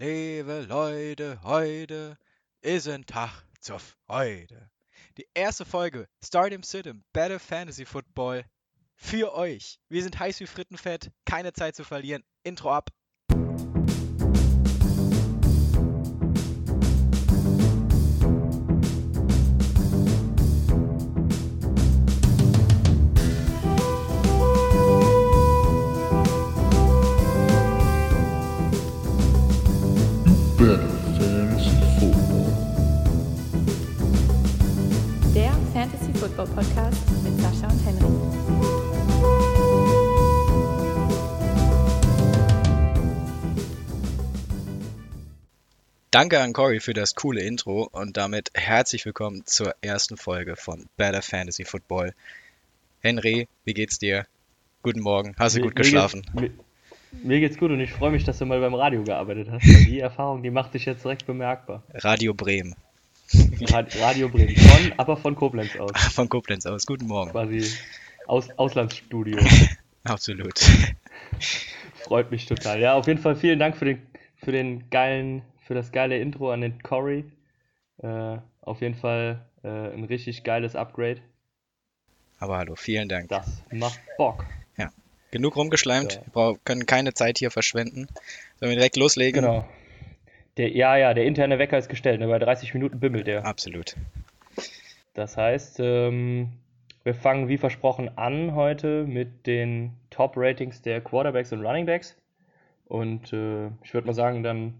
Liebe Leute, heute ist ein Tag zur Freude. Die erste Folge Stardom Sit Better Fantasy Football für euch. Wir sind heiß wie Frittenfett, keine Zeit zu verlieren. Intro ab. Football Podcast mit Sascha und Henry. Danke an Cory für das coole Intro und damit herzlich willkommen zur ersten Folge von Better Fantasy Football. Henry, wie geht's dir? Guten Morgen. Hast du Mir- gut mir geschlafen? Geht's, mir, mir geht's gut und ich freue mich, dass du mal beim Radio gearbeitet hast. Die Erfahrung, die macht sich jetzt direkt bemerkbar. Radio Bremen. Rad- Radio Bremen. Von, aber von Koblenz aus. Von Koblenz aus. Guten Morgen. Quasi aus, Auslandsstudio. Absolut. Freut mich total. Ja, auf jeden Fall vielen Dank für den, für den geilen, für das geile Intro an den Cory. Äh, auf jeden Fall äh, ein richtig geiles Upgrade. Aber hallo, vielen Dank. Das macht Bock. Genug rumgeschleimt. Ja. Wir können keine Zeit hier verschwenden. Sollen wir direkt loslegen? Genau. Der, ja, ja, der interne Wecker ist gestellt. Ne? Bei 30 Minuten bimmelt der. Absolut. Das heißt, ähm, wir fangen wie versprochen an heute mit den Top-Ratings der Quarterbacks und Runningbacks. Und äh, ich würde mal sagen, dann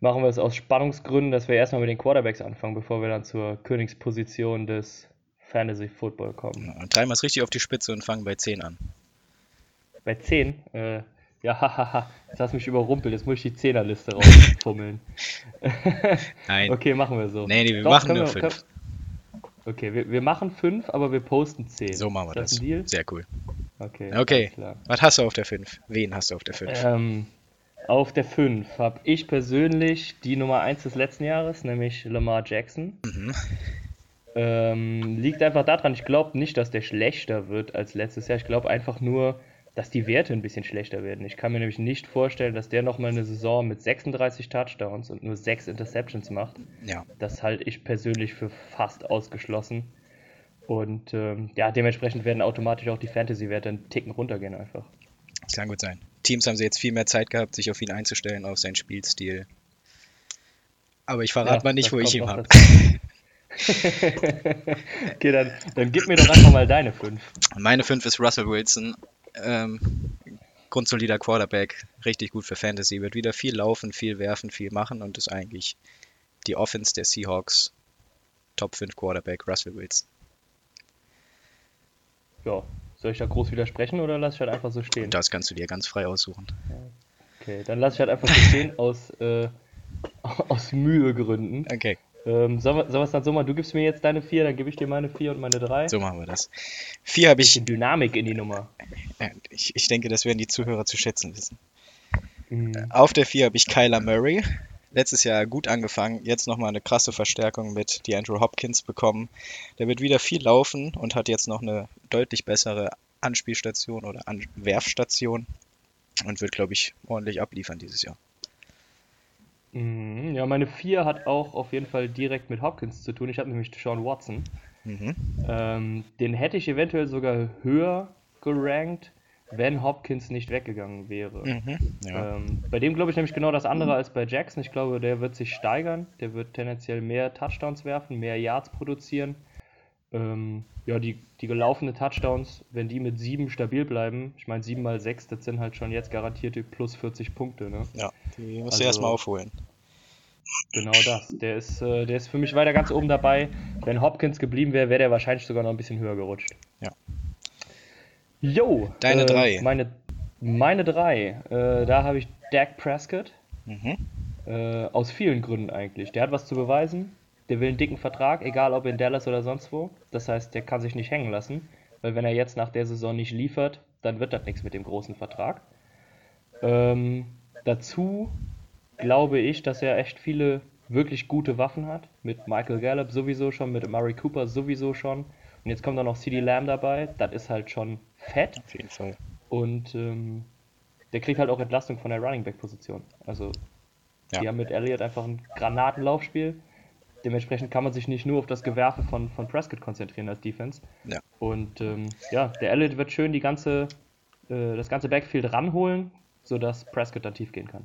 machen wir es aus Spannungsgründen, dass wir erstmal mit den Quarterbacks anfangen, bevor wir dann zur Königsposition des Fantasy Football kommen. Und treiben wir es richtig auf die Spitze und fangen bei 10 an. Bei 10, äh, ja, hahaha, jetzt hast du mich überrumpelt, jetzt muss ich die Zehnerliste rausfummeln. Nein. Okay, machen wir so. Nee, nee, wir Doch, machen können nur wir- 5. Okay, wir, wir machen 5, aber wir posten 10. So machen wir ist das. das. Sehr cool. Okay, Okay. Was hast du auf der 5? Wen hast du auf der 5? Ähm, auf der 5 habe ich persönlich die Nummer 1 des letzten Jahres, nämlich Lamar Jackson. Mhm. Ähm, liegt einfach daran, ich glaube nicht, dass der schlechter wird als letztes Jahr. Ich glaube einfach nur, dass die Werte ein bisschen schlechter werden. Ich kann mir nämlich nicht vorstellen, dass der nochmal eine Saison mit 36 Touchdowns und nur 6 Interceptions macht. Ja. Das halte ich persönlich für fast ausgeschlossen. Und ähm, ja, dementsprechend werden automatisch auch die Fantasy-Werte einen Ticken runtergehen einfach. Das kann gut sein. Teams haben sie jetzt viel mehr Zeit gehabt, sich auf ihn einzustellen, auf seinen Spielstil. Aber ich verrate Ja, mal nicht, wo ich ihn habe. okay, dann, dann gib mir doch einfach mal deine 5. Meine 5 ist Russell Wilson. Ähm, grundsolider Quarterback, richtig gut für Fantasy. Wird wieder viel laufen, viel werfen, viel machen und ist eigentlich die Offense der Seahawks. Top 5 Quarterback, Russell Wilson. Ja, soll ich da groß widersprechen oder lass ich halt einfach so stehen? Das kannst du dir ganz frei aussuchen. Okay, dann lass ich halt einfach so stehen aus, äh, aus Mühegründen. Okay, Ähm, sollen wir sollen wir es dann so machen? Du gibst mir jetzt deine 4, dann gebe ich dir meine 4 und meine 3. so machen wir das. 4 habe ich, Dynamik in die Nummer. ich, ich denke, das werden die Zuhörer zu schätzen wissen. Mhm. Auf der 4 habe ich Kyler Murray. Letztes Jahr gut angefangen, jetzt nochmal eine krasse Verstärkung mit DeAndre Hopkins bekommen. Der wird wieder viel laufen und hat jetzt noch eine deutlich bessere Anspielstation oder Anwerfstation und wird, glaube ich, ordentlich abliefern dieses Jahr. Mhm. Ja, meine 4 hat auch auf jeden Fall direkt mit Hopkins zu tun. Ich habe nämlich Sean Watson. Mhm. Ähm, den hätte ich eventuell sogar höher gerankt, wenn Hopkins nicht weggegangen wäre. Mhm. Ja. Ähm, bei dem glaube ich nämlich genau das andere als bei Jackson. Ich glaube, der wird sich steigern. Der wird tendenziell mehr Touchdowns werfen, mehr Yards produzieren. Ähm, ja, die, die gelaufenen Touchdowns, wenn die mit 7 stabil bleiben, ich meine 7 mal 6, das sind halt schon jetzt garantierte plus 40 Punkte. Ne? ja, die musst Also- du erstmal aufholen. Genau das. Der ist, äh, der ist für mich weiter ganz oben dabei. Wenn Hopkins geblieben wäre, wäre der wahrscheinlich sogar noch ein bisschen höher gerutscht. Ja. Jo, Deine äh, drei. Meine, meine drei. Äh, da habe ich Dak Prescott. Mhm. Äh, aus vielen Gründen eigentlich. Der hat was zu beweisen. Der will einen dicken Vertrag, egal ob in Dallas oder sonst wo. Das heißt, der kann sich nicht hängen lassen. Weil wenn er jetzt nach der Saison nicht liefert, dann wird das nichts mit dem großen Vertrag. Ähm, dazu glaube ich, dass er echt viele wirklich gute Waffen hat. Mit Michael Gallup sowieso schon, mit Amari Cooper sowieso schon. Und jetzt kommt da noch CD Lamb dabei. Das ist halt schon fett. Auf jeden Fall. Und ähm, der kriegt halt auch Entlastung von der Running Back Position. Also Ja. Die haben mit Elliott einfach ein Granatenlaufspiel. Dementsprechend kann man sich nicht nur auf das Gewerfe von, von Prescott konzentrieren als Defense. Ja. Und ähm, ja, der Elliott wird schön die ganze, äh, das ganze Backfield ranholen, sodass Prescott dann tief gehen kann.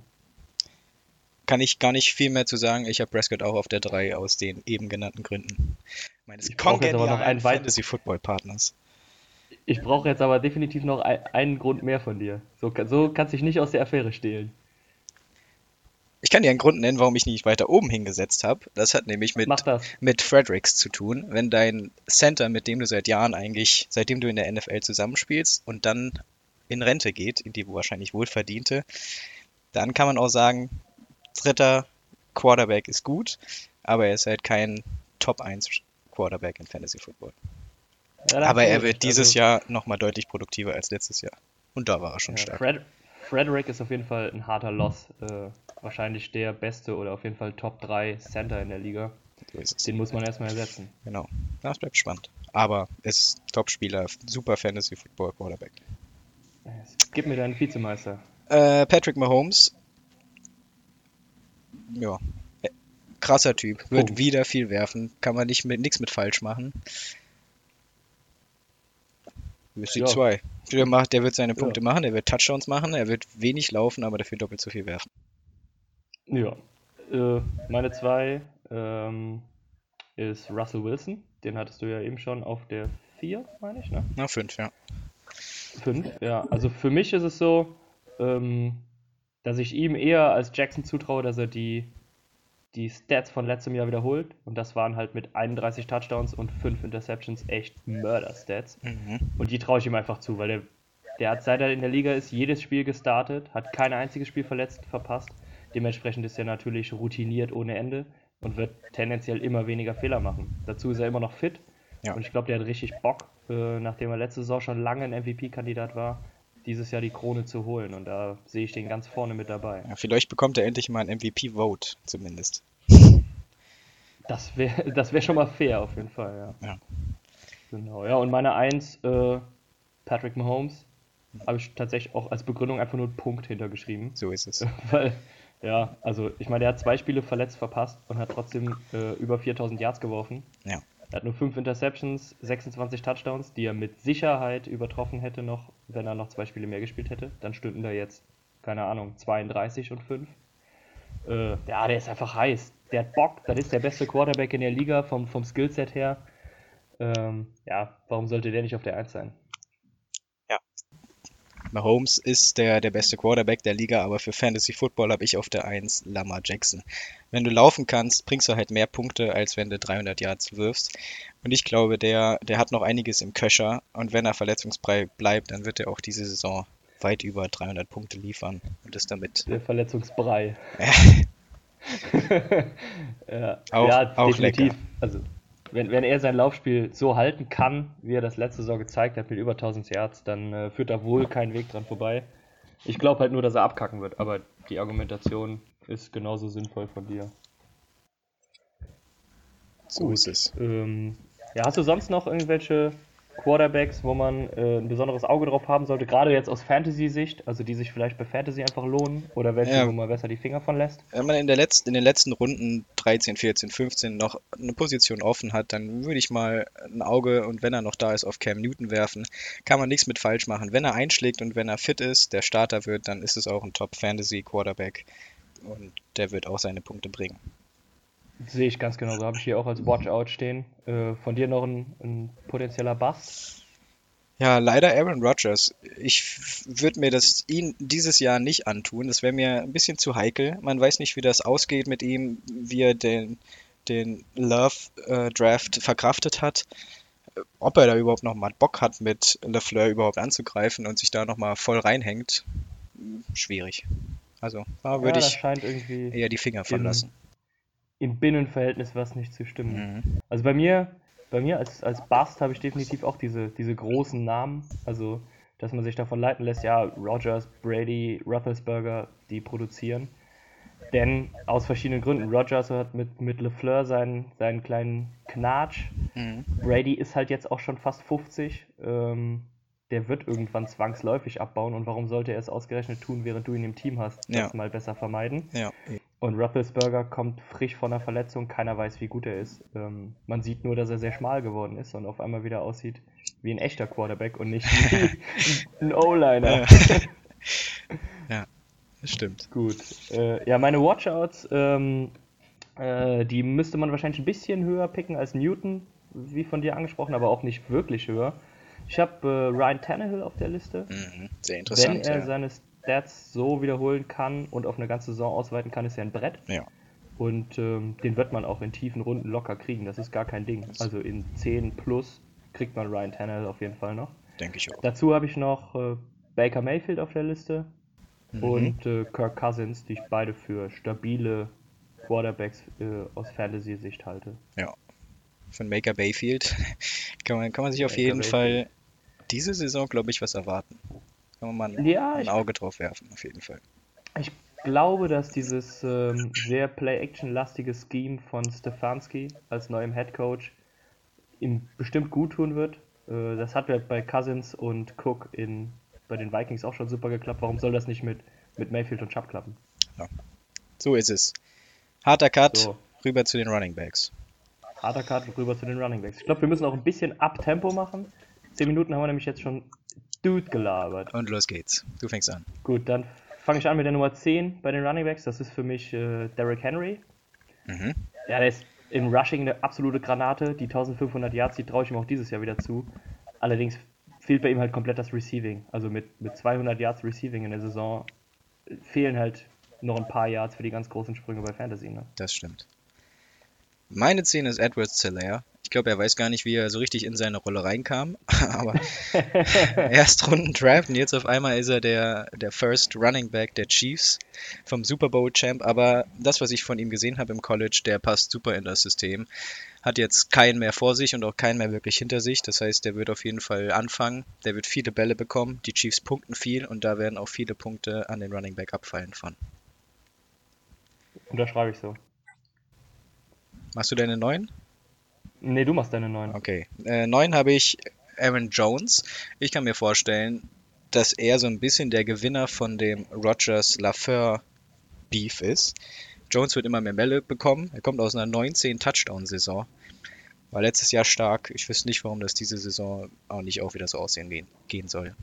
Kann ich gar nicht viel mehr zu sagen. Ich habe Prescott auch auf der 3 aus den eben genannten Gründen. Meines Ich brauche jetzt aber noch einen weit- Fantasy-Football-Partners. Ich brauche jetzt aber definitiv noch ein, einen Grund mehr von dir. So, so kannst du dich nicht aus der Affäre stehlen. Ich kann dir einen Grund nennen, warum ich nicht weiter oben hingesetzt habe. Das hat nämlich mit, mit Fredericks zu tun. Wenn dein Center, mit dem du seit Jahren eigentlich, seitdem du in der NFL zusammenspielst und dann in Rente geht, in die wahrscheinlich wohlverdiente, dann kann man auch sagen, dritter Quarterback ist gut, aber er ist halt kein Top 1 Quarterback in Fantasy Football. Ja, Aber er wird dieses Also, Jahr nochmal deutlich produktiver als letztes Jahr. Und da war er schon ja, stark. Fred, Frederick ist auf jeden Fall ein harter Loss. Äh, wahrscheinlich der beste oder auf jeden Fall Top 3 Center in der Liga. Den muss man erstmal ersetzen. Genau. Das bleibt spannend. Aber ist Top-Spieler, super Fantasy Football Quarterback. Gib mir deinen Vizemeister. Äh, Patrick Mahomes. Ja. Krasser Typ. Wird Punkt. wieder viel werfen. Kann man nicht mit nichts mit falsch machen. Die Ja. 2. Der, macht, der wird seine Ja. Punkte machen, er wird Touchdowns machen, er wird wenig laufen, aber dafür doppelt so viel werfen. Ja. Äh, meine 2 ähm, ist Russell Wilson. Den hattest du ja eben schon auf der 4, meine ich, ne? Na, 5, ja. 5, ja. Also für mich ist es so, ähm, dass ich ihm eher als Jackson zutraue, dass er die, die Stats von letztem Jahr wiederholt. Und das waren halt mit 31 Touchdowns und 5 Interceptions echt Mörder-Stats. Mhm. Und die traue ich ihm einfach zu, weil der, der hat, seit er in der Liga ist, jedes Spiel gestartet, hat kein einziges Spiel verletzt, verpasst. Dementsprechend ist er natürlich routiniert ohne Ende und wird tendenziell immer weniger Fehler machen. Dazu ist er immer noch fit. Ja. Und ich glaube, der hat richtig Bock, äh, nachdem er letzte Saison schon lange ein MVP-Kandidat war, dieses Jahr die Krone zu holen. Und da sehe ich den ganz vorne mit dabei. ja. Vielleicht bekommt er endlich mal ein MVP-Vote, zumindest. Das wäre das wär schon mal fair auf jeden Fall, ja. Ja. Genau, ja, und meine Eins, äh, Patrick Mahomes, habe ich tatsächlich auch als Begründung einfach nur einen Punkt hintergeschrieben. So ist es. Weil, ja, also ich meine, der hat zwei Spiele verletzt verpasst und hat trotzdem äh, über 4000 Yards geworfen. Ja. Er hat nur 5 Interceptions, 26 Touchdowns, die er mit Sicherheit übertroffen hätte noch, wenn er noch zwei Spiele mehr gespielt hätte. Dann stünden da jetzt, keine Ahnung, 32 und 5. Äh, ja, der ist einfach heiß. Der hat Bock, das ist der beste Quarterback in der Liga vom, vom Skillset her. Ähm, ja, warum sollte der nicht auf der 1 sein? Mahomes ist der, der beste Quarterback der Liga, aber für Fantasy Football habe ich auf der 1 Lamar Jackson. Wenn du laufen kannst, bringst du halt mehr Punkte, als wenn du 300 Yards wirfst. Und ich glaube, der, der hat noch einiges im Köcher. Und wenn er verletzungsfrei bleibt, dann wird er auch diese Saison weit über 300 Punkte liefern und ist damit Der Verletzungsbrei. ja, Auch- ja, auch definitiv. lecker. Also, wenn, wenn er sein Laufspiel so halten kann, wie er das letzte Saison gezeigt hat, mit über 1000 Yards, dann äh, führt da wohl kein Weg dran vorbei. Ich glaube halt nur, dass er abkacken wird, aber die Argumentation ist genauso sinnvoll von dir. so ist es. Ähm, ja, hast du sonst noch irgendwelche Quarterbacks, wo man äh, ein besonderes Auge drauf haben sollte, gerade jetzt aus Fantasy-Sicht, also die sich vielleicht bei Fantasy einfach lohnen oder welche, Ja. wo man besser die Finger von lässt? Wenn man in, der letzten, in den letzten Runden 13, 14, 15 noch eine Position offen hat, dann würde ich mal ein Auge und wenn er noch da ist, auf Cam Newton werfen. Kann man nichts mit falsch machen. Wenn er einschlägt und wenn er fit ist, der Starter wird, dann ist es auch ein Top-Fantasy-Quarterback und der wird auch seine Punkte bringen. Sehe ich ganz genau, so habe ich hier auch als Watchout stehen. Äh, von dir noch ein, ein potenzieller Bust? Ja, leider Aaron Rodgers. Ich würde mir das ihn dieses Jahr nicht antun. Das wäre mir ein bisschen zu heikel. Man weiß nicht, wie das ausgeht mit ihm, wie er den, den Love-Draft verkraftet hat. Ob er da überhaupt noch mal Bock hat, mit LeFleur überhaupt anzugreifen und sich da noch mal voll reinhängt, schwierig. Also da Ja, würde da ich eher die Finger von lassen. Im Binnenverhältnis was nicht zu stimmen. Mhm. Also bei mir, bei mir als, als Bust habe ich definitiv auch diese, diese großen Namen. Also, dass man sich davon leiten lässt, ja, Rogers, Brady, Roethlisberger, die produzieren. Denn aus verschiedenen Gründen. Rogers hat mit, mit LeFleur seinen, seinen kleinen Knatsch. Mhm. Brady ist halt jetzt auch schon fast 50. Ähm, der wird irgendwann zwangsläufig abbauen. Und warum sollte er es ausgerechnet tun, während du ihn im Team hast? Das Ja. mal besser vermeiden. Ja. Und Roethlisberger kommt frisch von einer Verletzung, keiner weiß, wie gut er ist. Ähm, man sieht nur, dass er sehr schmal geworden ist und auf einmal wieder aussieht wie ein echter Quarterback und nicht wie ein O-Liner. Ja, das stimmt. Gut. Äh, ja, meine Watchouts, ähm, äh, die müsste man wahrscheinlich ein bisschen höher picken als Newton, wie von dir angesprochen, aber auch nicht wirklich höher. Ich habe äh, Ryan Tannehill auf der Liste. Mhm. Sehr Wenn interessant. er ja. seine Stats so wiederholen kann und auf eine ganze Saison ausweiten kann, ist er ein Brett. ja. Und ähm, den wird man auch in tiefen Runden locker kriegen. Das ist gar kein Ding. Also in 10 plus kriegt man Ryan Tannehill auf jeden Fall noch. denke ich auch. Dazu habe ich noch äh, Baker Mayfield auf der Liste Mhm. und äh, Kirk Cousins, die ich beide für stabile Quarterbacks äh, aus Fantasy-Sicht halte. Ja. Von Maker Bayfield kann man, kann man sich auf Baker jeden Mayfield. Fall diese Saison, glaube ich, was erwarten. Kann man mal ein, Ja, ein ich- Auge drauf werfen, auf jeden Fall. Ich glaube, dass dieses ähm, sehr Play-Action-lastige Scheme von Stefanski als neuem Head Coach ihm bestimmt gut tun wird. Äh, das hat ja bei Cousins und Cook in, bei den Vikings auch schon super geklappt. Warum soll das nicht mit, mit Mayfield und Chubb klappen? So ist es. Harter Cut, So. rüber zu den Running Backs. Harter Cut rüber zu den Running Backs. Ich glaube, wir müssen auch ein bisschen Up-Tempo machen. Zehn Minuten haben wir nämlich jetzt schon Dude gelabert. Und los geht's. Du fängst an. Gut, dann fange ich an mit der Nummer 10 bei den Running Backs. Das ist für mich äh, Derrick Henry. Mhm. Ja, der ist im Rushing eine absolute Granate. Die 1500 Yards, die traue ich ihm auch dieses Jahr wieder zu. Allerdings fehlt bei ihm halt komplett das Receiving. Also mit, mit 200 Yards Receiving in der Saison äh, fehlen halt noch ein paar Yards für die ganz großen Sprünge bei Fantasy. Ne? Das stimmt. Meine 10 ist Edward Zellaire. Ich glaube, er weiß gar nicht, wie er so richtig in seine Rolle reinkam. Aber Erstrunden Draft und jetzt auf einmal ist er der, der First Running Back der Chiefs vom Super Bowl Champ. Aber das, was ich von ihm gesehen habe im College, der passt super in das System. Hat jetzt keinen mehr vor sich und auch keinen mehr wirklich hinter sich. Das heißt, der wird auf jeden Fall anfangen. Der wird viele Bälle bekommen. Die Chiefs punkten viel und da werden auch viele Punkte an den Running Back abfallen von. Unterschreibe ich so. Machst du deine 9? Nee, du machst deine 9. Okay. Äh, 9 habe ich Aaron Jones. Ich kann mir vorstellen, dass er so ein bisschen der Gewinner von dem Rogers Lafleur Beef ist. Jones wird immer mehr Bälle bekommen. Er kommt aus einer 19-Touchdown-Saison. War letztes Jahr stark. Ich wüsste nicht, warum das diese Saison auch nicht auch wieder so aussehen gehen, gehen soll.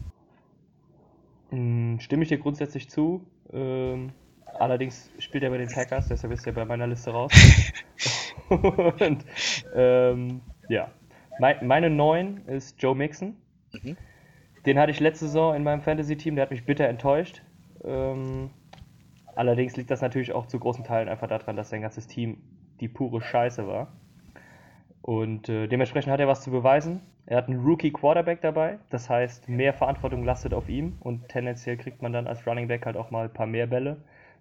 Mm, Stimme ich dir grundsätzlich zu. Ähm, allerdings spielt er bei den Packers, deshalb ist er bei meiner Liste raus. Und ähm, ja, mein, meine 9 ist Joe Mixon. Mhm. Den hatte ich letzte Saison in meinem Fantasy-Team, der hat mich bitter enttäuscht. Ähm, allerdings liegt das natürlich auch zu großen Teilen einfach daran, dass sein ganzes Team die pure Scheiße war. Und äh, dementsprechend hat er was zu beweisen. Er hat einen Rookie-Quarterback dabei, das heißt, mehr Verantwortung lastet auf ihm und tendenziell kriegt man dann als Running Back halt auch mal ein paar mehr Bälle.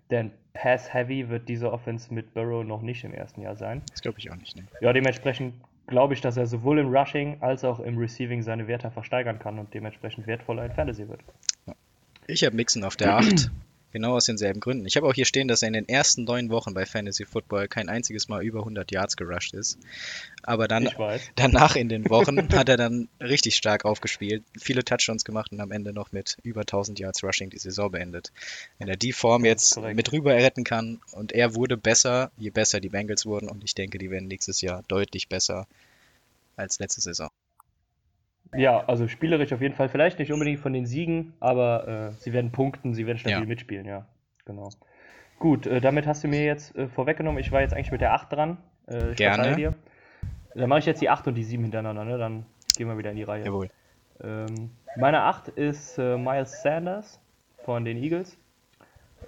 Denn Pass-Heavy wird diese Offense mit Burrow noch nicht im ersten Jahr sein. Das glaube ich auch nicht. Ne? Ja, dementsprechend glaube ich, dass er sowohl im Rushing als auch im Receiving seine Werte einfach steigern kann und dementsprechend wertvoller in Fantasy wird. Ich habe Mixon auf der 8. Genau aus denselben Gründen. Ich habe auch hier stehen, dass er in den ersten neun Wochen bei Fantasy Football kein einziges Mal über 100 Yards gerusht ist. Aber dann danach in den Wochen hat er dann richtig stark aufgespielt, viele Touchdowns gemacht und am Ende noch mit über 1000 Yards Rushing die Saison beendet. Wenn er die Form jetzt korrekt. mit rüber retten kann und er wurde besser, je besser die Bengals wurden und ich denke, die werden nächstes Jahr deutlich besser als letzte Saison. Ja, also spielerisch auf jeden Fall. Vielleicht nicht unbedingt von den Siegen, aber äh, sie werden punkten, sie werden stabil Ja. mitspielen, ja. Genau. Gut, äh, damit hast du mir jetzt äh, vorweggenommen. Ich war jetzt eigentlich mit der 8 dran. Äh, ich Gerne. dir. Dann mache ich jetzt die 8 und die 7 hintereinander, ne? Dann gehen wir wieder in die Reihe. Jawohl. Ähm, meine 8 ist äh, Miles Sanders von den Eagles.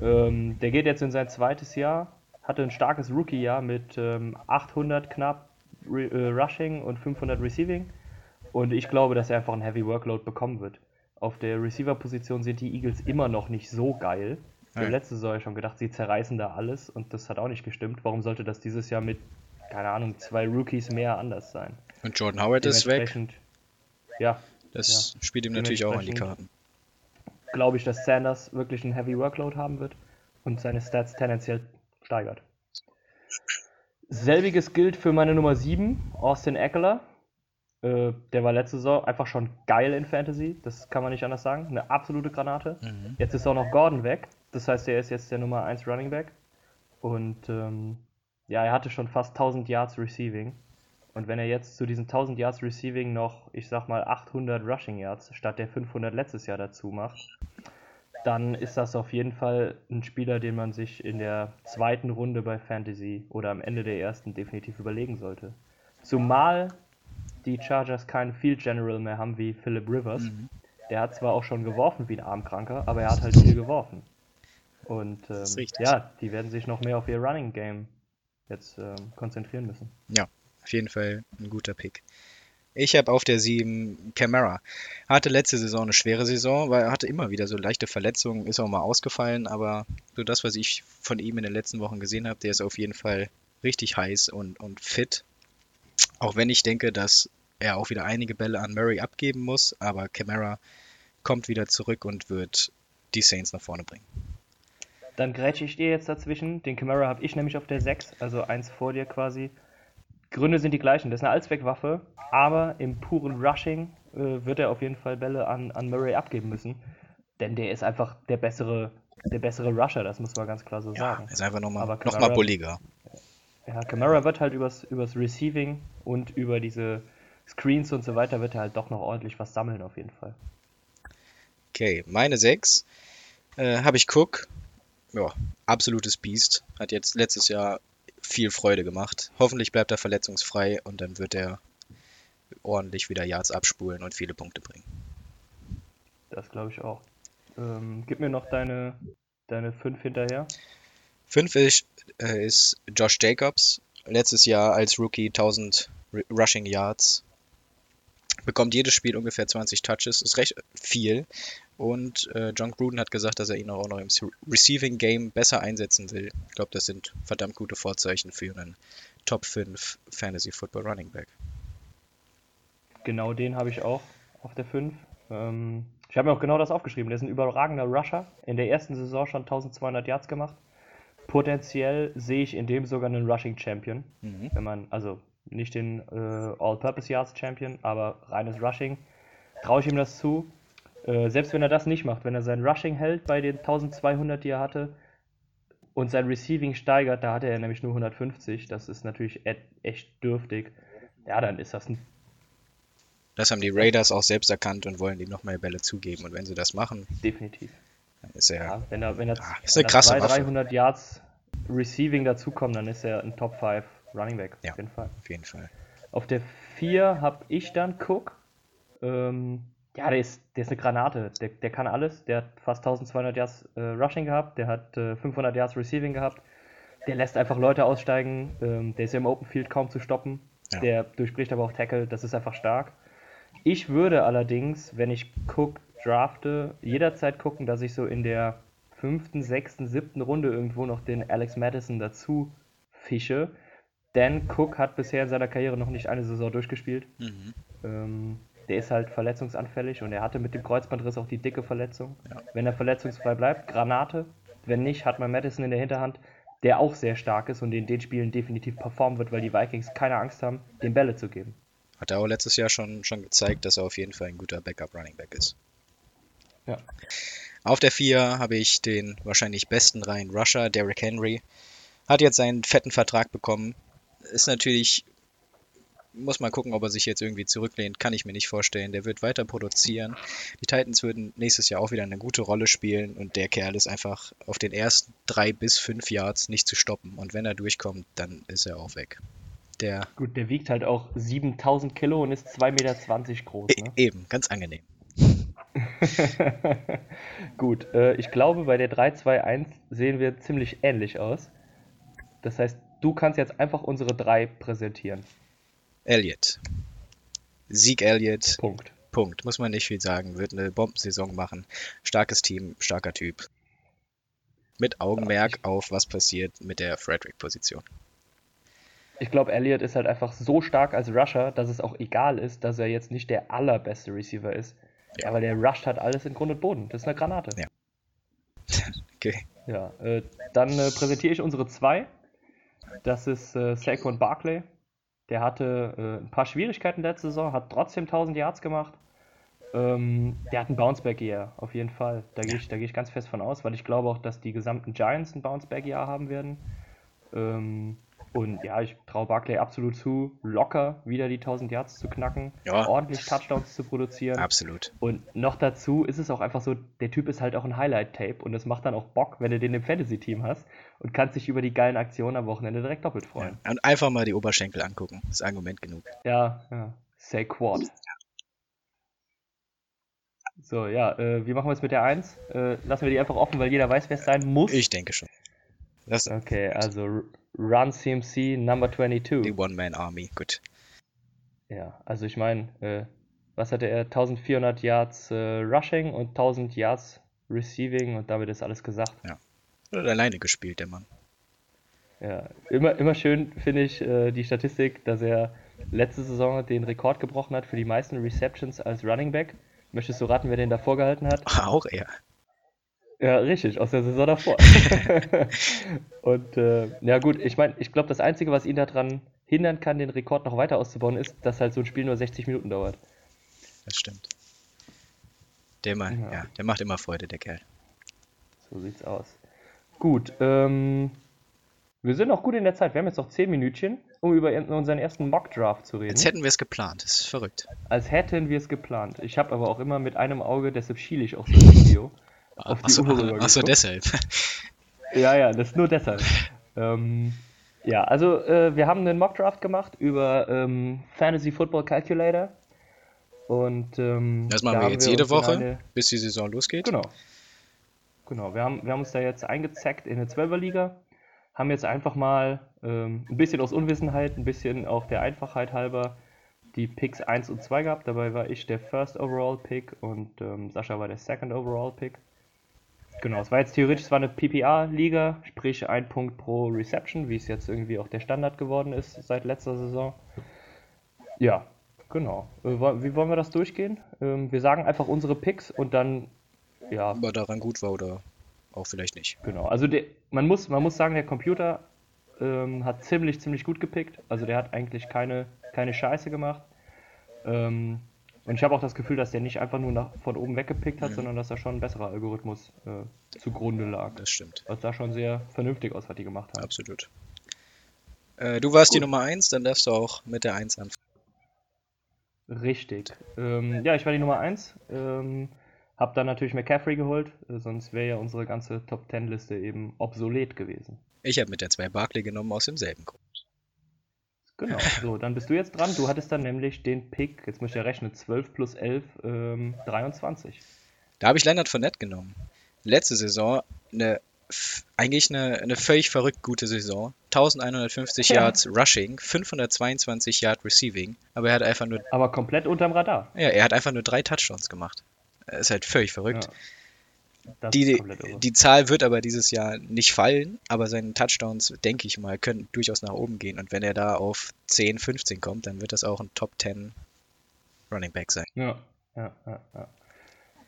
Ähm, der geht jetzt in sein zweites Jahr, hatte ein starkes Rookie-Jahr mit ähm, 800 knapp Re äh, Rushing und 500 Receiving. Und ich glaube, dass er einfach einen Heavy Workload bekommen wird. Auf der Receiver-Position sind die Eagles immer noch nicht so geil. Ja. letzte Saison ja schon gedacht, sie zerreißen da alles und das hat auch nicht gestimmt. Warum sollte das dieses Jahr mit, keine Ahnung, zwei Rookies mehr anders sein? Und Jordan Howard ist weg. Ja, Das spielt ihm natürlich auch an die Karten. glaube ich, dass Sanders wirklich einen Heavy Workload haben wird und seine Stats tendenziell steigert. Selbiges gilt für meine Nummer 7, Austin Eckler. Äh, der war letzte Saison einfach schon geil in Fantasy, das kann man nicht anders sagen. Eine absolute Granate. Mhm. Jetzt ist auch noch Gordon weg, das heißt, er ist jetzt der Nummer 1 Running Back. Und ähm, ja, er hatte schon fast 1000 Yards Receiving. Und wenn er jetzt zu diesen 1000 Yards Receiving noch, ich sag mal, 800 Rushing Yards statt der 500 letztes Jahr dazu macht, dann ist das auf jeden Fall ein Spieler, den man sich in der zweiten Runde bei Fantasy oder am Ende der ersten definitiv überlegen sollte. Zumal die Chargers keinen Field General mehr haben wie Philip Rivers. Mhm. Der hat zwar auch schon geworfen wie ein Armkranker, aber er hat halt viel geworfen. Und ähm, ja, die werden sich noch mehr auf ihr Running Game jetzt ähm, konzentrieren müssen. Ja, auf jeden Fall ein guter Pick. Ich habe auf der 7 Camara. Hatte letzte Saison eine schwere Saison, weil er hatte immer wieder so leichte Verletzungen, ist auch mal ausgefallen, aber so das, was ich von ihm in den letzten Wochen gesehen habe, der ist auf jeden Fall richtig heiß und, und fit. Auch wenn ich denke, dass er auch wieder einige Bälle an Murray abgeben muss, aber Camara kommt wieder zurück und wird die Saints nach vorne bringen. Dann grätsche ich dir jetzt dazwischen. Den Camara habe ich nämlich auf der 6, also eins vor dir quasi. Gründe sind die gleichen. Das ist eine Allzweckwaffe, aber im puren Rushing äh, wird er auf jeden Fall Bälle an, an Murray abgeben müssen. Denn der ist einfach der bessere, der bessere Rusher, das muss man ganz klar so Ja, sagen. ist einfach nochmal noch mal bulliger. Ja, Camara wird halt übers, übers Receiving und über diese Screens und so weiter wird er halt doch noch ordentlich was sammeln auf jeden Fall. Okay, meine 6 äh, habe ich Cook. Ja, absolutes Biest. Hat jetzt letztes Jahr viel Freude gemacht. Hoffentlich bleibt er verletzungsfrei und dann wird er ordentlich wieder Yards abspulen und viele Punkte bringen. Das glaube ich auch. Ähm, gib mir noch deine, deine 5 hinterher. 5 ist, äh, ist Josh Jacobs. Letztes Jahr als Rookie 1000 R- Rushing Yards. Bekommt jedes Spiel ungefähr 20 Touches. Ist recht viel. Und äh, John Gruden hat gesagt, dass er ihn auch noch im Receiving Game besser einsetzen will. Ich glaube, das sind verdammt gute Vorzeichen für einen Top 5 Fantasy Football Running Back. Genau den habe ich auch auf der 5. Ähm, ich habe mir auch genau das aufgeschrieben. Der ist ein überragender Rusher. In der ersten Saison schon 1200 Yards gemacht. Potenziell sehe ich in dem sogar einen Rushing Champion. Mhm. Wenn man, also nicht den äh, All-Purpose Yards Champion, aber reines Rushing. Traue ich ihm das zu. Äh, selbst wenn er das nicht macht, wenn er sein Rushing hält bei den 1200, die er hatte, und sein Receiving steigert, da hatte er nämlich nur 150. Das ist natürlich e echt dürftig. Ja, dann ist das ein Das haben die Raiders auch selbst erkannt und wollen ihm noch mehr Bälle zugeben. Und wenn sie das machen, definitiv. dann ist er Ja, wenn er, wenn er, Ah, ist wenn eine krasse 200, Waffe. 300 Yards Receiving dazukommen, dann ist er ein Top 5 Running Back. Ja. Auf jeden Fall. auf jeden Fall. Auf der 4 habe ich dann Cook. Ähm, ja, der ist, der ist eine Granate. Der, der kann alles. Der hat fast 1200 Yards äh, Rushing gehabt. Der hat äh, 500 Yards Receiving gehabt. Der lässt einfach Leute aussteigen. Ähm, der ist ja im Open Field kaum zu stoppen. Ja. Der durchbricht aber auch Tackle. Das ist einfach stark. Ich würde allerdings, wenn ich Cook drafte, jederzeit gucken, dass ich so in der fünften, sechsten, siebten Runde irgendwo noch den Alex Madison dazu fische. Denn Cook hat bisher in seiner Karriere noch nicht eine Saison durchgespielt. Mhm. Ähm, der ist halt verletzungsanfällig und er hatte mit dem Kreuzbandriss auch die dicke Verletzung. Ja. Wenn er verletzungsfrei bleibt, Granate. Wenn nicht, hat man Madison in der Hinterhand, der auch sehr stark ist und in den Spielen definitiv performen wird, weil die Vikings keine Angst haben, den Bälle zu geben. Hat er auch letztes Jahr schon, schon gezeigt, dass er auf jeden Fall ein guter Backup Running Back ist. Ja. Auf der 4 habe ich den wahrscheinlich besten reinen Rusher, Derrick Henry. Hat jetzt seinen fetten Vertrag bekommen. Ist natürlich, muss man gucken, ob er sich jetzt irgendwie zurücklehnt, kann ich mir nicht vorstellen. Der wird weiter produzieren. Die Titans würden nächstes Jahr auch wieder eine gute Rolle spielen und der Kerl ist einfach auf den ersten drei bis fünf Yards nicht zu stoppen. Und wenn er durchkommt, dann ist er auch weg. Der Gut, der wiegt halt auch 7000 Kilo und ist 2,20 Meter groß. e Ne? eben, ganz angenehm. Gut, äh, ich glaube, bei der 3-2-1 sehen wir ziemlich ähnlich aus. Das heißt, du kannst jetzt einfach unsere drei präsentieren. Elliott. Sieg Elliott. Punkt. Punkt. Muss man nicht viel sagen. Wird eine Bombensaison machen. Starkes Team, starker Typ. Mit Augenmerk auf, was passiert mit der Frederick-Position. Ich glaube, Elliott ist halt einfach so stark als Rusher, dass es auch egal ist, dass er jetzt nicht der allerbeste Receiver ist. Ja, weil der rusht halt alles in Grund und Boden. Das ist eine Granate. Ja. Okay. Ja, äh, dann äh, präsentiere ich unsere zwei. Das ist äh, Saquon Barkley. Der hatte äh, ein paar Schwierigkeiten letzte Saison, hat trotzdem 1000 Yards gemack Ähm, der hat ein Bounceback-Jahr, auf jeden Fall. Da gehe ich, geh ich ganz fest von aus, weil ich glaube auch, dass die gesamten Giants ein Bounceback-Jahr haben werden. Ähm, und ja, ich traue Barclay absolut zu, locker wieder die 1000 Yards zu knacken, Ja. ordentlich Touchdowns zu produzieren. Absolut. Und noch dazu ist es auch einfach so, der Typ ist halt auch ein Highlight-Tape und es macht dann auch Bock, wenn du den im Fantasy-Team hast und kannst dich über die geilen Aktionen am Wochenende direkt doppelt freuen. Und einfach mal die Oberschenkel angucken. Das ist Argument genug. Ja, ja. Say Quad. So, ja, äh, wie machen wir es mit der 1? Äh, lassen wir die einfach offen, weil jeder weiß, wer es sein muss. Ich denke schon. Das Okay, also Run CMC Number 22. die One-Man-Army. Gut. Ja, also ich meine, äh, was hatte er? 1400 Yards äh, Rushing und 1000 Yards Receiving und damit ist alles gesagt. Hat alleine gespielt, der Mann. Ja, immer, immer schön finde ich äh, die Statistik, dass er letzte Saison den Rekord gebrochen hat für die meisten Receptions als Running Back. Möchtest du raten, wer den davor gehalten hat? Auch er. Ja, richtig, aus der Saison davor. Und äh, ja gut, ich meine, ich glaube, das Einzige, was ihn daran hindern kann, den Rekord noch weiter auszubauen, ist, dass halt so ein Spiel nur 60 Minuten dauert. Das stimmt. Der, Mann, Ja. ja. der macht immer Freude, der Kerl. So sieht's aus. Gut, ähm, wir sind noch gut in der Zeit. Wir haben jetzt noch 10 Minütchen, um über unseren ersten Mock-Draft zu reden. Jetzt hätten wir es geplant. Das ist verrückt. Als hätten wir es geplant. Ich habe aber auch immer mit einem Auge, deshalb schiele ich auch so ein Video. Auf die Achso, Uhr rüber achso, deshalb. Ja, ja, das ist nur deshalb. ähm, ja, also äh, wir haben einen Mock-Draft gemacht über ähm, Fantasy Football Calculator. Und ähm, Das da machen wir haben jetzt jede uns in Woche, eine- bis die Saison losgeht. Genau. Genau, wir haben, wir haben uns da jetzt eingezackt in eine 12er-Liga. Haben jetzt einfach mal ähm, ein bisschen aus Unwissenheit, ein bisschen auch der Einfachheit halber die Picks 1 und 2 gehabt. Dabei war ich der First Overall Pick und ähm, Sascha war der Second Overall Pick. Genau, es war jetzt theoretisch, es war eine PPA-Liga, sprich ein Punkt pro Reception, wie es jetzt irgendwie auch der Standard geworden ist seit letzter Saison. Ja, genau. Äh, wie wollen wir das durchgehen? Ähm, wir sagen einfach unsere Picks und dann, ja, Aber daran gut war oder auch vielleicht nicht. Genau, also der, man, muss, man muss sagen, der Computer ähm, hat ziemlich, ziemlich gut gepickt. Also der hat eigentlich keine, keine Scheiße gemacht. Ähm, und ich habe auch das Gefühl, dass der nicht einfach nur nach, von oben weggepickt hat, Mhm. sondern dass da schon ein besserer Algorithmus äh, zugrunde lag. Das stimmt. Das sah schon sehr vernünftig aus, was die gemacht haben. Absolut. Äh, du warst die Gut. Nummer 1, dann darfst du auch mit der 1 anfangen. Richtig. Ähm, ja, ich war die Nummer 1. Ähm, hab dann natürlich McCaffrey geholt, äh, sonst wäre ja unsere ganze Top 10 Liste eben obsolet gewesen. Ich habe mit der 2 Barkley genommen aus demselben Grund. Genau, so, dann bist du jetzt dran. Du hattest dann nämlich den Pick, jetzt muss ich ja rechnen, 12 plus 11, ähm, 23. Da habe ich Leonard Fournette genommen. Letzte Saison eine, eigentlich eine, eine völlig verrückt gute Saison. 1150 Ja. Yards Rushing, 522 Yard Receiving, aber er hat einfach nur, Aber komplett unterm Radar. ja, er hat einfach nur drei Touchdowns gemacht. Er ist halt völlig verrückt. Ja. Die, die Zahl wird aber dieses Jahr nicht fallen, aber seine Touchdowns, denke ich mal, können durchaus nach oben gehen. Und wenn er da auf 10, 15 kommt, dann wird das auch ein Top 10 Running Back sein. Ja, ja, ja, ja.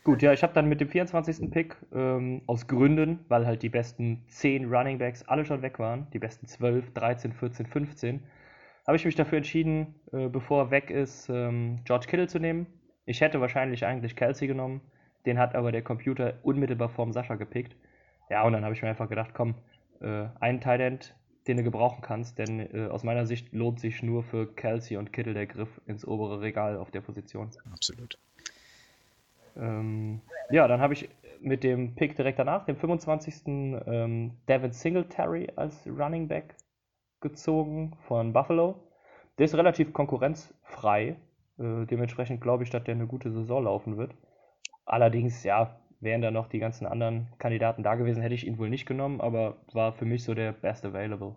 Gut, ja, ich habe dann mit dem 24. Pick ähm, aus Gründen, weil halt die besten 10 Running Backs alle schon weg waren, die besten 12, 13, 14, 15, habe ich mich dafür entschieden, äh, bevor er weg ist, ähm, George Kittle zu nehmen. Ich hätte wahrscheinlich eigentlich Kelsey genommen, den hat aber der Computer unmittelbar vorm Sascha gepickt. Ja, und dann habe ich mir einfach gedacht, komm, äh, einen Tight End, den du gebrauchen kannst, denn äh, aus meiner Sicht lohnt sich nur für Kelsey und Kittle der Griff ins obere Regal auf der Position. Absolut. Ähm, ja, dann habe ich mit dem Pick direkt danach, dem 25. Ähm, Devin Singletary als Running Back gezogen von Buffalo. Der ist relativ konkurrenzfrei. Äh, dementsprechend glaube ich, dass der eine gute Saison laufen wird. Allerdings, ja, wären da noch die ganzen anderen Kandidaten da gewesen, hätte ich ihn wohl nicht genommen, aber war für mich so der best available.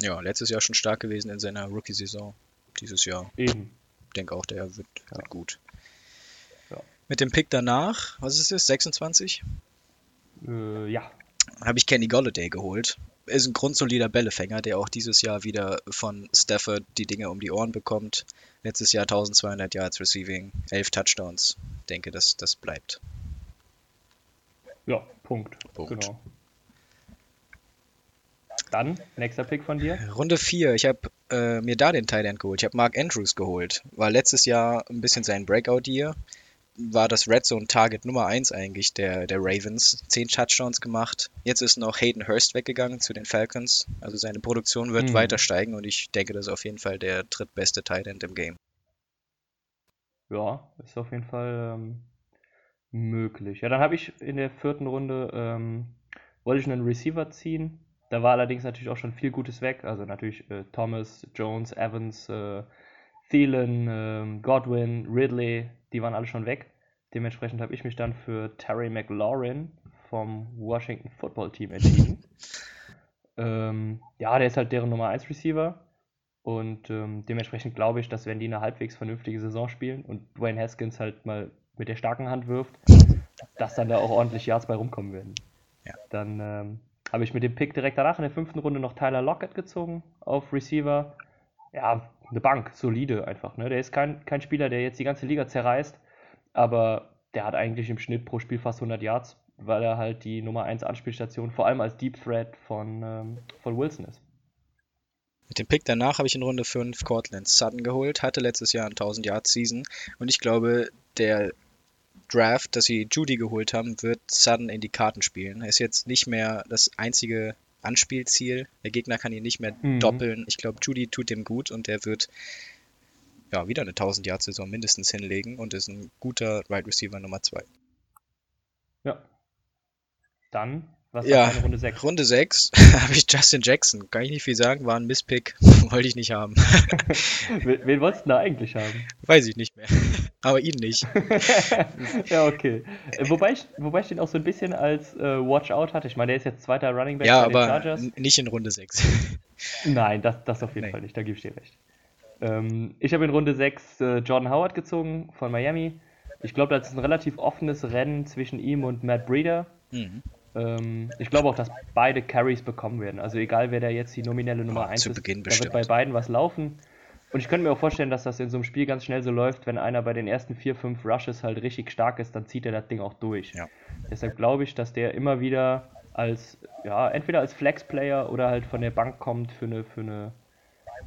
Ja, letztes Jahr schon stark gewesen in seiner Rookie-Saison. Dieses Jahr, Eben. denke auch, der wird, Ja. wird gut. Ja. Mit dem Pick danach, was ist es, 26? Äh, ja, habe ich Kenny Golladay geholt. Ist ein grundsolider Bällefänger, der auch dieses Jahr wieder von Stafford die Dinge um die Ohren bekommt. Letztes Jahr 1200 Yards Receiving, 11 Touchdowns. Denke, das, das bleibt. ja, Punkt. Punkt. Genau. Dann, nächster Pick von dir. Runde 4, ich habe äh, mir da den Tight End geholt. Ich habe Mark Andrews geholt. War letztes Jahr ein bisschen sein Breakout-Year. War das Red Zone Target Nummer 1 eigentlich der, der Ravens. Zehn Touchdowns gemacht. Jetzt ist noch Hayden Hurst weggegangen zu den Falcons. Also seine Produktion wird Mhm. weiter steigen und ich denke, das ist auf jeden Fall der drittbeste Tight End im Game. Ja, ist auf jeden Fall ähm, möglich. Ja, dann habe ich in der vierten Runde, ähm, wollte ich einen Receiver ziehen. Da war allerdings natürlich auch schon viel Gutes weg. Also natürlich äh, Thomas, Jones, Evans, äh, Thielen, ähm, Godwin, Ridley, die waren alle schon weg. Dementsprechend habe ich mich dann für Terry McLaurin vom Washington Football Team entschieden. ähm, ja, der ist halt deren Nummer 1 Receiver. Und ähm, dementsprechend glaube ich, dass wenn die eine halbwegs vernünftige Saison spielen und Dwayne Haskins halt mal mit der starken Hand wirft, dass dann da auch ordentlich Yards bei rumkommen werden. Ja. Dann ähm, habe ich mit dem Pick direkt danach in der fünften Runde noch Tyler Lockett gezogen auf Receiver. Ja, eine Bank, solide einfach. Ne? Der ist kein, kein Spieler, der jetzt die ganze Liga zerreißt, aber der hat eigentlich im Schnitt pro Spiel fast 100 Yards, weil er halt die Nummer 1 Anspielstation, vor allem als Deep Threat von, ähm, von Wilson ist. Mit dem Pick danach habe ich in Runde 5 Cortland Sutton geholt, hatte letztes Jahr ein 1000 Yard Season und ich glaube, der Draft, dass sie Judy geholt haben, wird Sutton in die Karten spielen. Er ist jetzt nicht mehr das einzige Anspielziel. Der Gegner kann ihn nicht mehr Mhm. doppeln. Ich glaube, Judy tut dem gut und er wird ja wieder eine 1000 Yard Saison mindestens hinlegen und ist ein guter Wide Receiver Nummer 2. Ja. Dann, was Ja, Runde 6? Runde 6 habe ich Justin Jackson. Kann ich nicht viel sagen, war ein Misspick. Wollte ich nicht haben. wen, wolltest du da eigentlich haben? Weiß ich nicht mehr. Aber ihn nicht. ja, okay. Äh, Wobei ich, wobei ich den auch so ein bisschen als äh, Watch-out hatte. Ich meine, der ist jetzt zweiter Running Back Ja, bei den aber Chargers. nicht in Runde 6. Nein, das, das auf jeden Nee. Fall nicht, da gebe ich dir recht. Ähm, ich habe in Runde 6 äh, Jordan Howard gezogen von Miami. Ich glaube, das ist ein relativ offenes Rennen zwischen ihm und Matt Breeder. Mhm. Ähm, ich glaube auch, dass beide Carries bekommen werden. Also egal, wer da jetzt die nominelle Nummer Ja, 1 zu ist, Beginn da wird bei beiden was laufen. Und ich könnte mir auch vorstellen, dass das in so einem Spiel ganz schnell so läuft, wenn einer bei den ersten vier, fünf Rushes halt richtig stark ist, dann zieht er das Ding auch durch. Ja. Deshalb glaube ich, dass der immer wieder als, ja, entweder als Flex-Player oder halt von der Bank kommt für eine, für eine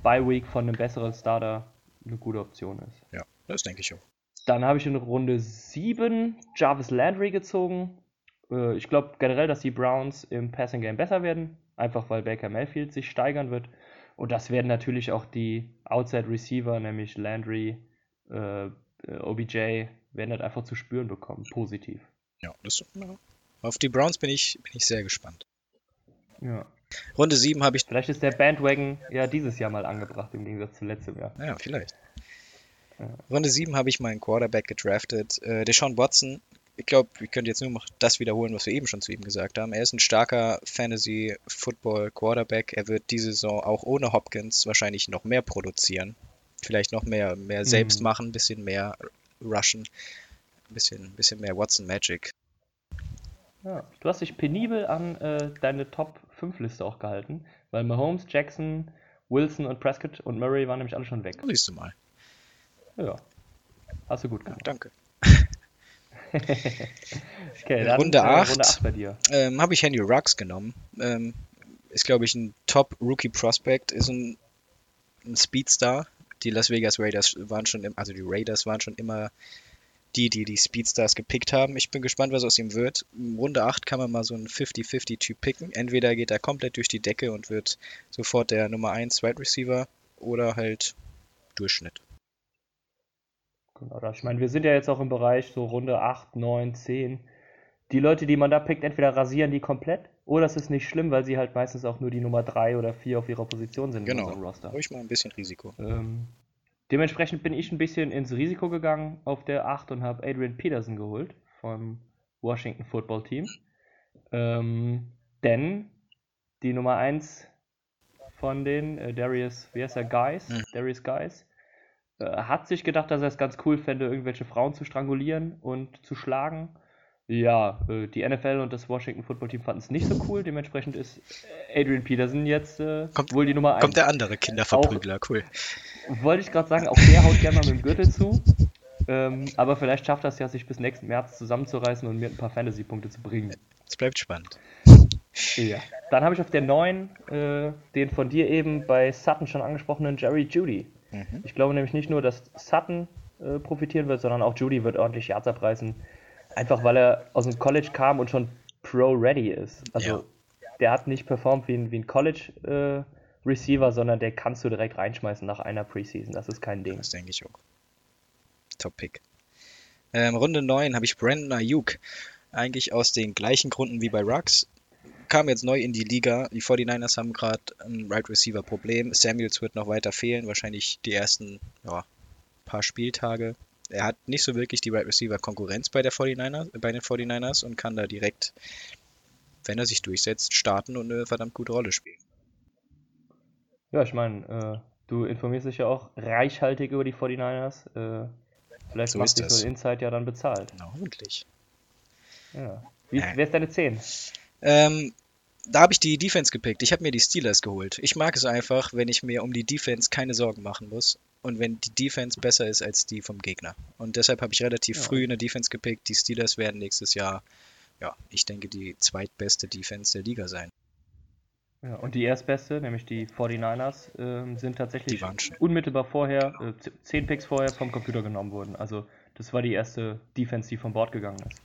Bye-Week von einem besseren Starter eine gute Option ist. Ja, das denke ich auch. Dann habe ich in Runde 7 Jarvis Landry gezogen. Äh, Ich glaube generell, dass die Browns im Passing Game besser werden, einfach weil Baker Mayfield sich steigern wird. Und das werden natürlich auch die Outside Receiver, nämlich Landry, äh, OBJ, werden das einfach zu spüren bekommen, positiv. Ja, das. Auf die Browns bin ich, bin ich sehr gespannt. Ja. Runde 7 habe ich. Vielleicht ist der Bandwagon ja dieses Jahr mal angebracht im Gegensatz zu letztem Jahr. Ja, vielleicht. Ja. Runde 7 habe ich meinen Quarterback gedraftet. Äh, Deshaun Watson. Ich glaube, wir können jetzt nur noch das wiederholen, was wir eben schon zu ihm gesagt haben. Er ist ein starker Fantasy-Football-Quarterback. Er wird diese Saison auch ohne Hopkins wahrscheinlich noch mehr produzieren. Vielleicht noch mehr, mehr selbst Mhm. machen, ein bisschen mehr rushen, ein bisschen, bisschen mehr Watson-Magic. Ja. Du hast dich penibel an äh, deine Top 5 Liste auch gehalten, weil Mahomes, Jackson, Wilson und Prescott und Murray waren nämlich alle schon weg. Siehst du mal. Ja. Hast du gut Ja, gemacht. danke. Okay, dann Runde äh, acht. Runde 8 bei dir. ähm, habe ich Henry Ruggs genommen. Ähm, ist, glaube ich, ein Top-Rookie-Prospect, ist ein, ein Speedstar. Die Las Vegas Raiders waren schon, im, also die Raiders waren schon immer die, die die Speedstars gepickt haben. Ich bin gespannt, was aus ihm wird. In Runde 8 kann man mal so einen 50-50-Typ picken. Entweder geht er komplett durch die Decke und wird sofort der Nummer 1 Wide Receiver oder halt Durchschnitt. Genau, das- ich meine, wir sind ja jetzt auch im Bereich so Runde 8, 9, 10. Die Leute, die man da pickt, entweder rasieren die komplett oder es ist nicht schlimm, weil sie halt meistens auch nur die Nummer 3 oder 4 auf ihrer Position sind in Genau. unserem Roster. Ruhig mal ein bisschen Risiko. Ähm, dementsprechend bin ich ein bisschen ins Risiko gegangen auf der 8 und habe Adrian Peterson geholt vom Washington Football Team. Ähm, denn die Nummer 1 von den äh, Darius, wie heißt er, Guys, Hm. Darius Guys, äh, hat sich gedacht, dass er es ganz cool fände, irgendwelche Frauen zu strangulieren und zu schlagen. Ja, äh, die NFL und das Washington Football Team fanden es nicht so cool. Dementsprechend ist Adrian Peterson jetzt äh, Kommt- wohl die Nummer 1. Kommt der andere Kinderverprügler, cool. Wollte ich gerade sagen, auch der haut gerne mal mit dem Gürtel zu. Ähm, aber vielleicht schafft das ja, sich bis nächsten März zusammenzureißen und mir ein paar Fantasy-Punkte zu bringen. Es bleibt spannend. Ja. Dann habe ich auf der 9 äh, den von dir eben bei Sutton schon angesprochenen Jerry Judy. Mhm. Ich glaube nämlich nicht nur, dass Sutton äh, profitieren wird, sondern auch Judy wird ordentlich Yards abreißen. Einfach weil er aus dem College kam und schon Pro-ready ist. Also Ja. der hat nicht performt wie ein, wie ein College-Receiver, sondern der kannst du direkt reinschmeißen nach einer Preseason. Das ist kein Ding. Das denke ich auch. Top-Pick. Ähm, Runde 9 habe ich Brandon Ayuk. Eigentlich aus den gleichen Gründen wie bei Rux. Kam jetzt neu in die Liga. Die 49ers haben gerade ein Right Receiver Problem. Samuels wird noch weiter fehlen. Wahrscheinlich die ersten ja, paar Spieltage. Er hat nicht so wirklich die Right Receiver Konkurrenz bei, der 49ers, bei den 49ers und kann da direkt, wenn er sich durchsetzt, starten und eine verdammt gute Rolle spielen. Ja, ich meine, äh, du informierst dich ja auch reichhaltig über die 49ers. Äh, vielleicht So sich das. so Insight ja dann bezahlt. Na, hoffentlich. Ja. Wie, Ja. wer ist deine 10? Ähm, da habe ich die Defense gepickt. Ich habe mir die Steelers geholt. Ich mag es einfach, wenn ich mir um die Defense keine Sorgen machen muss und wenn die Defense besser ist als die vom Gegner. Und deshalb habe ich relativ Ja. früh eine Defense gepickt. Die Steelers werden nächstes Jahr, ja, ich denke, die zweitbeste Defense der Liga sein. Ja, und die erstbeste, nämlich die 49ers, ähm, sind tatsächlich unmittelbar vorher, äh, zehn Picks vorher vom Computer genommen worden. Also das war die erste Defense, die von Bord gegangen ist.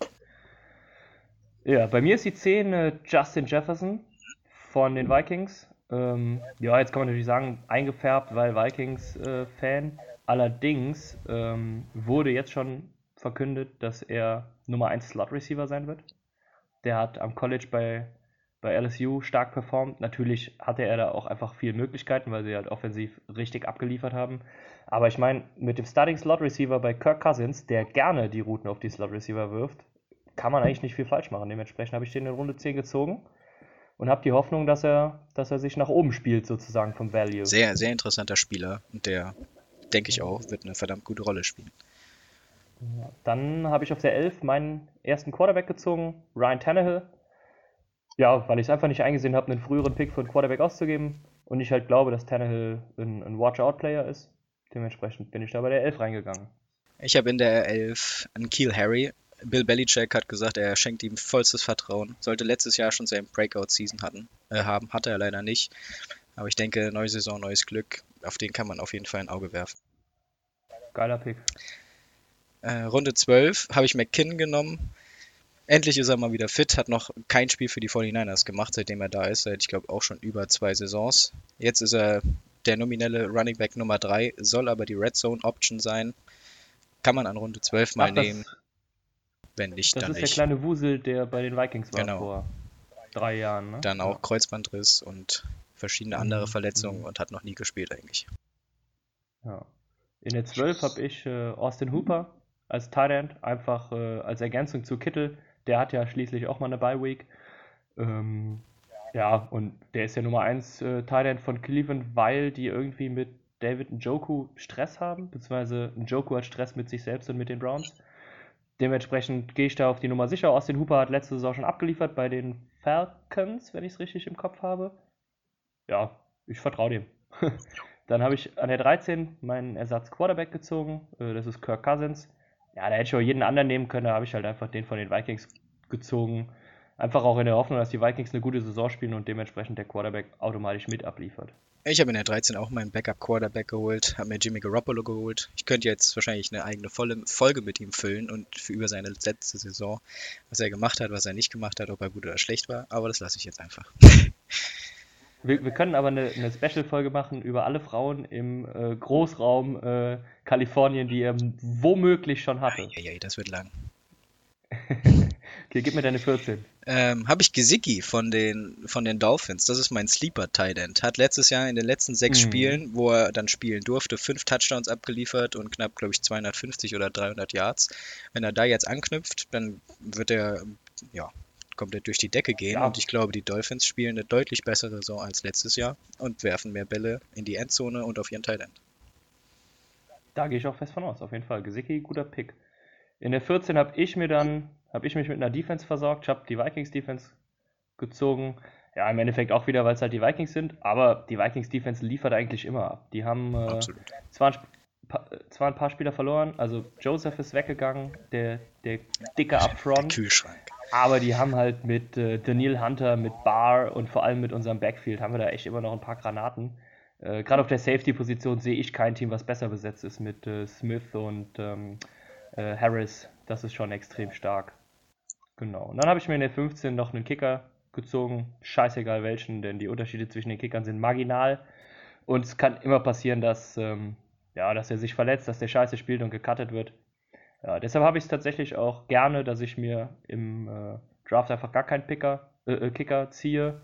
Ja, bei mir ist die 10 äh, Justin Jefferson von den Vikings. Ähm, ja, jetzt kann man natürlich sagen, eingefärbt, weil Vikings-Fan. Allerdings ähm, wurde jetzt schon verkündet, dass er Nummer 1 Slot-Receiver sein wird. Der hat am College bei, bei LSU stark performt. Natürlich hatte er da auch einfach viele Möglichkeiten, weil sie halt offensiv richtig abgeliefert haben. Aber ich meine, mit dem Starting Slot Receiver bei Kirk Cousins, der gerne die Routen auf die Slot Receiver wirft, kann man eigentlich nicht viel falsch machen. Dementsprechend habe ich den in Runde 10 gezogen und habe die Hoffnung, dass er, dass er sich nach oben spielt, sozusagen vom Value. Sehr, sehr interessanter Spieler und der, denke ich auch, wird eine verdammt gute Rolle spielen. Ja, Dann habe ich auf der 11 meinen ersten Quarterback gezogen, Ryan Tannehill. Ja, weil ich es einfach nicht eingesehen habe, einen früheren Pick für einen Quarterback auszugeben. Und ich halt glaube, dass Tannehill ein, ein Watch-Out-Player ist. Dementsprechend bin ich da bei der 11 reingegangen. Ich habe in der 11 einen Kiel Harry. Bill Belichick hat gesagt, er schenkt ihm vollstes Vertrauen. Sollte letztes Jahr schon seinen Breakout-Season hatten, äh, haben, hatte er leider nicht. Aber ich denke, neue Saison, neues Glück. Auf den kann man auf jeden Fall ein Auge werfen. Geiler Pick. Äh, Runde 12 habe ich McKinnon genommen. Endlich ist er mal wieder fit, hat noch kein Spiel für die 49ers gemacht, seitdem er da ist, seit ich glaube auch schon über zwei Saisons. Jetzt ist er der nominelle Running Back Nummer 3, soll aber die Red Zone Option sein. Kann man an Runde 12 mal Ach, das, nehmen, wenn nicht, das dann ist der kleine Wusel, der bei den Vikings war Genau. vor drei Jahren. Ne? Dann auch Kreuzbandriss und verschiedene andere Mhm, Verletzungen mhm. und hat noch nie gespielt eigentlich. Ja. In der 12 habe ich äh, Austin Hooper als Tight einfach äh, als Ergänzung zu Kittel. Der hat ja schließlich auch mal eine Bye Week. Ähm, ja, und der ist ja Nummer 1 äh, Tight von Cleveland, weil die irgendwie mit David Njoku Stress haben, beziehungsweise Njoku hat Stress mit sich selbst und mit den Browns. Dementsprechend gehe ich da auf die Nummer sicher. Austin Hooper hat letzte Saison schon abgeliefert bei den Falcons, wenn ich es richtig im Kopf habe. Ja, ich vertraue dem. Dann habe ich an der 13 meinen Ersatz Quarterback gezogen. Äh, Das ist Kirk Cousins. Ja, da hätte ich auch jeden anderen nehmen können. Da habe ich halt einfach den von den Vikings gezogen. Einfach auch in der Hoffnung, dass die Vikings eine gute Saison spielen und dementsprechend der Quarterback automatisch mit abliefert. Ich habe in der 13 auch meinen Backup Quarterback geholt, habe mir Jimmy Garoppolo geholt. Ich könnte jetzt wahrscheinlich eine eigene volle Folge mit ihm füllen und für über seine letzte Saison, was er gemacht hat, was er nicht gemacht hat, ob er gut oder schlecht war, aber das lasse ich jetzt einfach. Wir, wir können aber eine, eine Special-Folge machen über alle Frauen im äh, Großraum äh, Kalifornien, die er womöglich schon hatte. Eieiei, das wird lang. Okay, gib mir deine 14. Ähm, habe ich Gesicki von den, von den Dolphins. Das ist mein Sleeper Tight End. Hat letztes Jahr in den letzten sechs Mhm. Spielen, wo er dann spielen durfte, fünf Touchdowns abgeliefert und knapp, glaube ich, 250 oder 300 Yards. Wenn er da jetzt anknüpft, dann wird er, ja, komplett durch die Decke gehen. Ja. Und ich glaube, die Dolphins spielen eine deutlich bessere Saison als letztes Jahr und werfen mehr Bälle in die Endzone und auf ihren Tight End. Da gehe ich auch fest von aus, auf jeden Fall. Gesicki, guter Pick. In der 14 habe ich mir dann, habe ich mich mit einer Defense versorgt. Ich habe die Vikings Defense gezogen. Ja, im Endeffekt auch wieder, weil es halt die Vikings sind. Aber die Vikings Defense liefert eigentlich immer ab. Die haben äh, zwar, ein, äh, zwar ein paar Spieler verloren. Also Joseph ist weggegangen, der, der dicke Upfront. Kühlschrank. Aber die haben halt mit äh, Daniel Hunter, mit Barr und vor allem mit unserem Backfield haben wir da echt immer noch ein paar Granaten. Äh, Gerade auf der Safety-Position sehe ich kein Team, was besser besetzt ist mit äh, Smith und ähm, äh, Harris. Das ist schon extrem stark. Genau. Und dann habe ich mir in der 15 noch einen Kicker gezogen. Scheißegal welchen, denn die Unterschiede zwischen den Kickern sind marginal. Und es kann immer passieren, dass, ähm, ja, dass er sich verletzt, dass der Scheiße spielt und gecuttet wird. Ja, deshalb habe ich es tatsächlich auch gerne, dass ich mir im äh, Draft einfach gar keinen Picker, äh, äh, Kicker ziehe.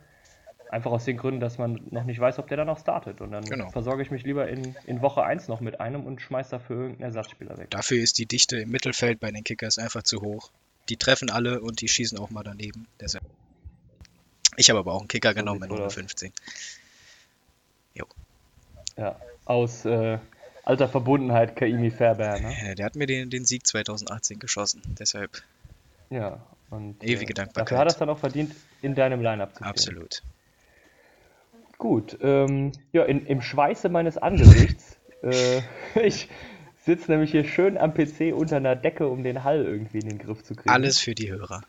Einfach aus den Gründen, dass man noch nicht weiß, ob der dann noch startet. Und dann Genau. versorge ich mich lieber in, in Woche 1 noch mit einem und schmeiß dafür irgendeinen Ersatzspieler weg. Dafür ist die Dichte im Mittelfeld bei den Kickers einfach zu hoch. Die treffen alle und die schießen auch mal daneben. Deshalb. Ich habe aber auch einen Kicker genommen in Runde aus. 15. Ja, aus äh, alter Verbundenheit Kaimi Fairbairn. Ne? Äh, Der hat mir den, den Sieg 2018 geschossen. Deshalb Ja, und Ewige äh, Dankbarkeit. Dafür hat er es dann auch verdient, in deinem Line-Up zu absolut. Gut, ähm, ja, in, im Schweiße meines Angesichts. äh, ich sitze nämlich hier schön am PC unter einer Decke, um den Hall irgendwie in den Griff zu kriegen. Alles für die Hörer.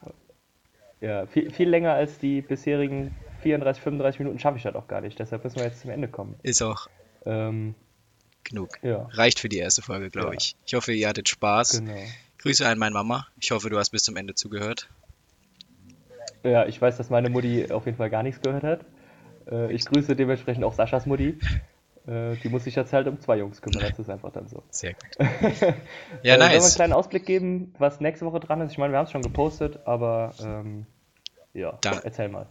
Ja, viel, viel länger als die bisherigen 34, 35 Minuten schaffe ich das auch gar nicht. Deshalb müssen wir jetzt zum Ende kommen. Ist auch Ähm, genug. ja, Reicht für die erste Folge, glaube Ja. ich. Ich hoffe, ihr hattet Spaß. genau. Grüße an meine Mama. Ich hoffe, du hast bis zum Ende zugehört. Ja, ich weiß, dass meine Mutti auf jeden Fall gar nichts gehört hat. Äh, ich grüße dementsprechend auch Saschas Mutti. Äh, die muss sich jetzt halt um zwei Jungs kümmern, das ist einfach dann so. Sehr gut. Ja, äh, Sollen wir einen nice. kleinen Ausblick geben, was nächste Woche dran ist? Ich meine, wir haben es schon gepostet, aber ähm, ja, Dann- erzähl mal.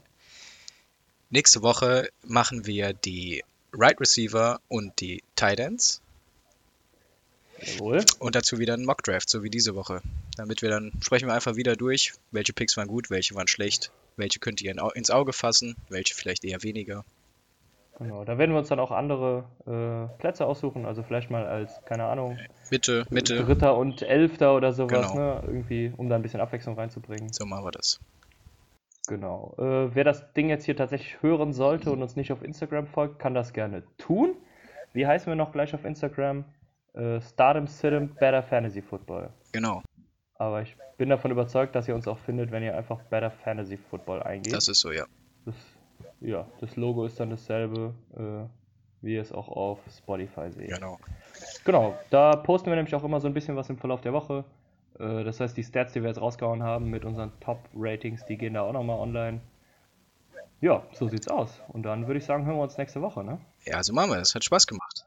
Nächste Woche machen wir die Right Receiver und die Tight Ends Jawohl. und dazu wieder einen Mock Draft, so wie diese Woche. Damit wir dann sprechen wir einfach wieder durch, welche Picks waren gut, welche waren schlecht, welche könnt ihr in, ins Auge fassen, welche vielleicht eher weniger. Genau, da werden wir uns dann auch andere äh, Plätze aussuchen, also vielleicht mal als, keine Ahnung, Mitte, Mitte, Dritter und Elfter oder sowas, Genau. ne? Irgendwie, um da ein bisschen Abwechslung reinzubringen. so machen wir das. Genau. Äh, wer das Ding jetzt hier tatsächlich hören sollte und uns nicht auf Instagram folgt, kann das gerne tun. Wie heißen wir noch gleich auf Instagram? Äh, Stardom Situm Better Fantasy Football. Genau, Aber ich bin davon überzeugt, dass ihr uns auch findet, wenn ihr einfach Better Fantasy Football eingeht. das ist so, ja. Ja, das Logo ist dann dasselbe, äh, wie ihr es auch auf Spotify seht. Genau. Genau, da posten wir nämlich auch immer so ein bisschen was im Verlauf der Woche. Äh, das heißt, die Stats, die wir jetzt rausgehauen haben mit unseren Top-Ratings, die gehen da auch nochmal online. Ja, so sieht's aus. Und dann würde ich sagen, hören wir uns nächste Woche, ne? Ja, so machen wir das. Hat Spaß gemacht.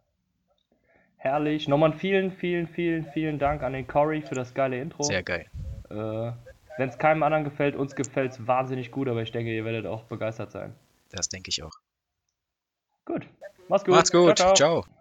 Herrlich. Nochmal vielen, vielen, vielen, vielen Dank an den Cory für das geile Intro. Sehr geil. Äh, Wenn es keinem anderen gefällt, uns gefällt es wahnsinnig gut, aber ich denke, ihr werdet auch begeistert sein. Das denke ich auch. Gut. Mach's gut. Macht's gut. Ciao, ciao. Ciao.